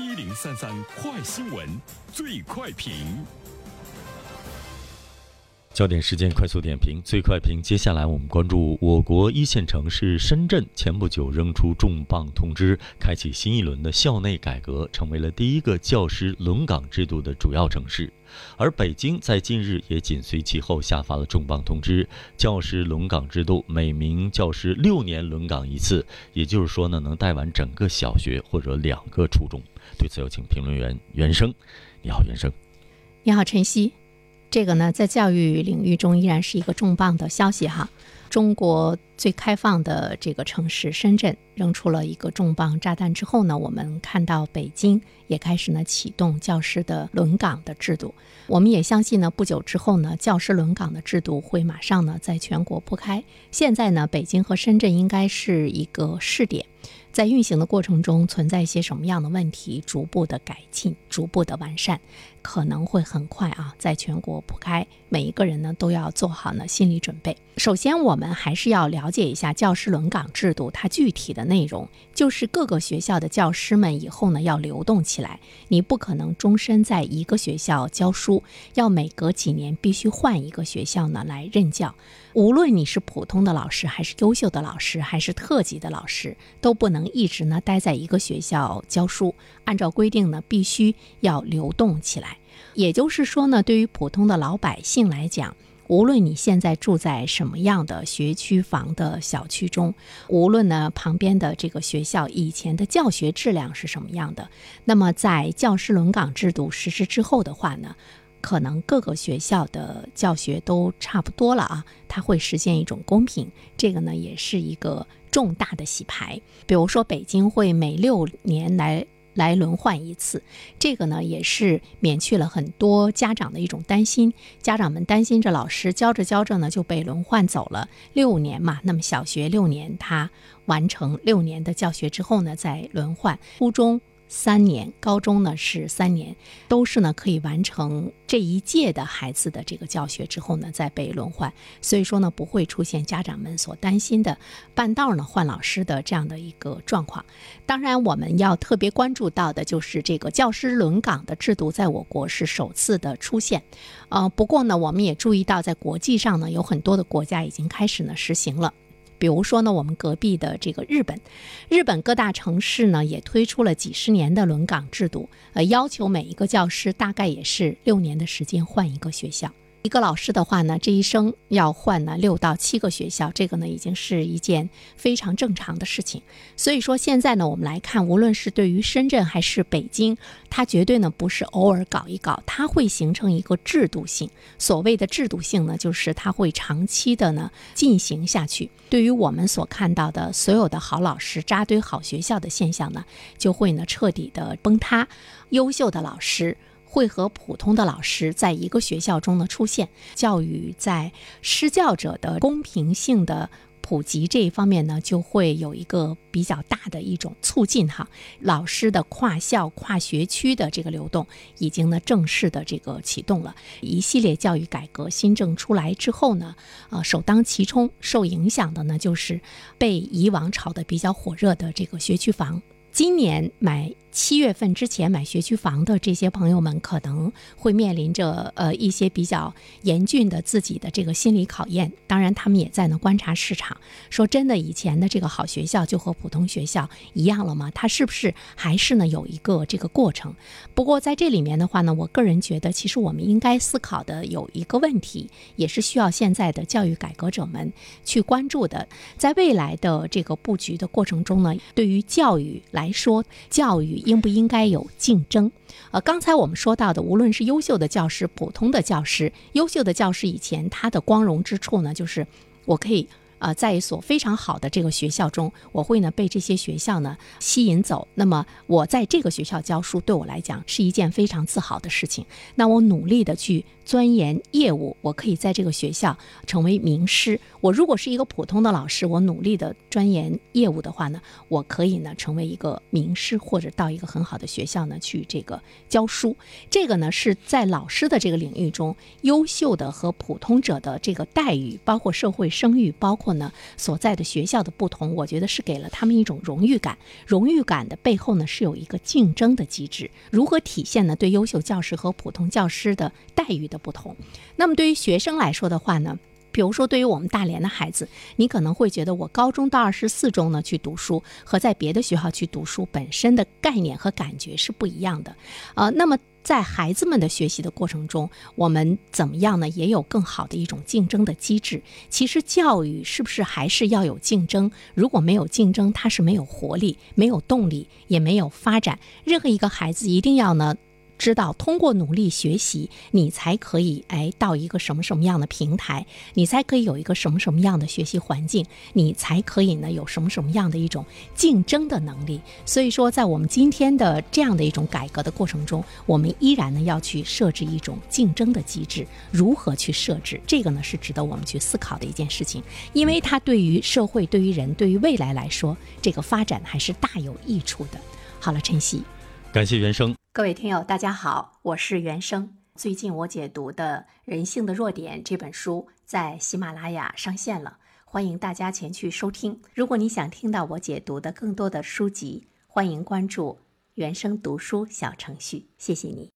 一零三三快新闻，最快评。焦点时间快速点评，最快评。接下来我们关注我国一线城市深圳，前不久扔出重磅通知，开启新一轮的校内改革，成为了第一个教师轮岗制度的主要城市。而北京在近日也紧随其后下发了重磅通知，教师轮岗制度每名教师六年轮岗一次，也就是说呢，能带完整个小学或者两个初中。对此有请评论员袁生。你好，袁生。你好，晨曦。这个呢，在教育领域中依然是一个重磅的消息哈。中国最开放的这个城市深圳扔出了一个重磅炸弹之后呢，我们看到北京也开始呢启动教师的轮岗的制度。我们也相信呢，不久之后呢，教师轮岗的制度会马上呢在全国铺开。现在呢，北京和深圳应该是一个试点。在运行的过程中存在一些什么样的问题？逐步的改进，逐步的完善，可能会很快啊，在全国铺开。每一个人呢都要做好呢心理准备。首先，我们还是要了解一下教师轮岗制度它具体的内容，就是各个学校的教师们以后呢要流动起来，你不可能终身在一个学校教书，要每隔几年必须换一个学校呢来任教。无论你是普通的老师，还是优秀的老师，还是特级的老师，都不能一直呢待在一个学校教书。按照规定呢，必须要流动起来。也就是说呢，对于普通的老百姓来讲，无论你现在住在什么样的学区房的小区中，无论呢旁边的这个学校以前的教学质量是什么样的，那么在教师轮岗制度实施之后的话呢？可能各个学校的教学都差不多了啊，它会实现一种公平，这个呢也是一个重大的洗牌。比如说北京会每六年来来轮换一次，这个呢也是免去了很多家长的一种担心。家长们担心着老师教着教着呢就被轮换走了，六年嘛，那么小学六年他完成六年的教学之后呢再轮换初中。三年，高中呢是三年，都是呢可以完成这一届的孩子的这个教学之后呢再被轮换，所以说呢不会出现家长们所担心的半道呢换老师的这样的一个状况。当然，我们要特别关注到的就是这个教师轮岗的制度在我国是首次的出现，呃，不过呢我们也注意到在国际上呢有很多的国家已经开始呢实行了。比如说呢，我们隔壁的这个日本，日本各大城市呢也推出了几十年的轮岗制度，呃，要求每一个教师大概也是六年的时间换一个学校。一个老师的话呢，这一生要换呢六到七个学校，这个呢已经是一件非常正常的事情。所以说现在呢，我们来看，无论是对于深圳还是北京，它绝对呢不是偶尔搞一搞，它会形成一个制度性。所谓的制度性呢，就是它会长期的呢进行下去。对于我们所看到的所有的好老师扎堆好学校的现象呢，就会呢彻底的崩塌。优秀的老师。会和普通的老师在一个学校中的出现，教育在施教者的公平性的普及这一方面呢，就会有一个比较大的一种促进哈。老师的跨校、跨学区的这个流动已经呢正式的这个启动了。一系列教育改革新政出来之后呢，呃，首当其冲受影响的呢，就是被以往炒得比较火热的这个学区房。今年买。七月份之前买学区房的这些朋友们可能会面临着呃一些比较严峻的自己的这个心理考验。当然，他们也在呢观察市场。说真的，以前的这个好学校就和普通学校一样了吗？它是不是还是呢有一个这个过程？不过在这里面的话呢，我个人觉得，其实我们应该思考的有一个问题，也是需要现在的教育改革者们去关注的。在未来的这个布局的过程中呢，对于教育来说，教育。应不应该有竞争？呃，刚才我们说到的，无论是优秀的教师、普通的教师，优秀的教师以前他的光荣之处呢，就是我可以。呃，在一所非常好的这个学校中，我会呢被这些学校呢吸引走。那么我在这个学校教书，对我来讲是一件非常自豪的事情。那我努力的去钻研业务，我可以在这个学校成为名师。我如果是一个普通的老师，我努力的钻研业务的话呢，我可以呢成为一个名师，或者到一个很好的学校呢去这个教书。这个呢是在老师的这个领域中，优秀的和普通者的这个待遇，包括社会声誉，包括。呢所在的学校的不同，我觉得是给了他们一种荣誉感。荣誉感的背后呢是有一个竞争的机制，如何体现呢？对优秀教师和普通教师的待遇的不同。那么对于学生来说的话呢？比如说，对于我们大连的孩子，你可能会觉得我高中到二十四中呢去读书，和在别的学校去读书本身的概念和感觉是不一样的。呃，那么在孩子们的学习的过程中，我们怎么样呢？也有更好的一种竞争的机制。其实教育是不是还是要有竞争？如果没有竞争，它是没有活力、没有动力，也没有发展。任何一个孩子一定要呢。知道通过努力学习，你才可以哎到一个什么什么样的平台，你才可以有一个什么什么样的学习环境，你才可以呢有什么什么样的一种竞争的能力。所以说，在我们今天的这样的一种改革的过程中，我们依然呢要去设置一种竞争的机制。如何去设置这个呢？是值得我们去思考的一件事情，因为它对于社会、对于人、对于未来来说，这个发展还是大有益处的。好了，晨曦，感谢原生。各位听友，大家好，我是原生。最近我解读的《人性的弱点》这本书在喜马拉雅上线了，欢迎大家前去收听。如果你想听到我解读的更多的书籍，欢迎关注原生读书小程序。谢谢你。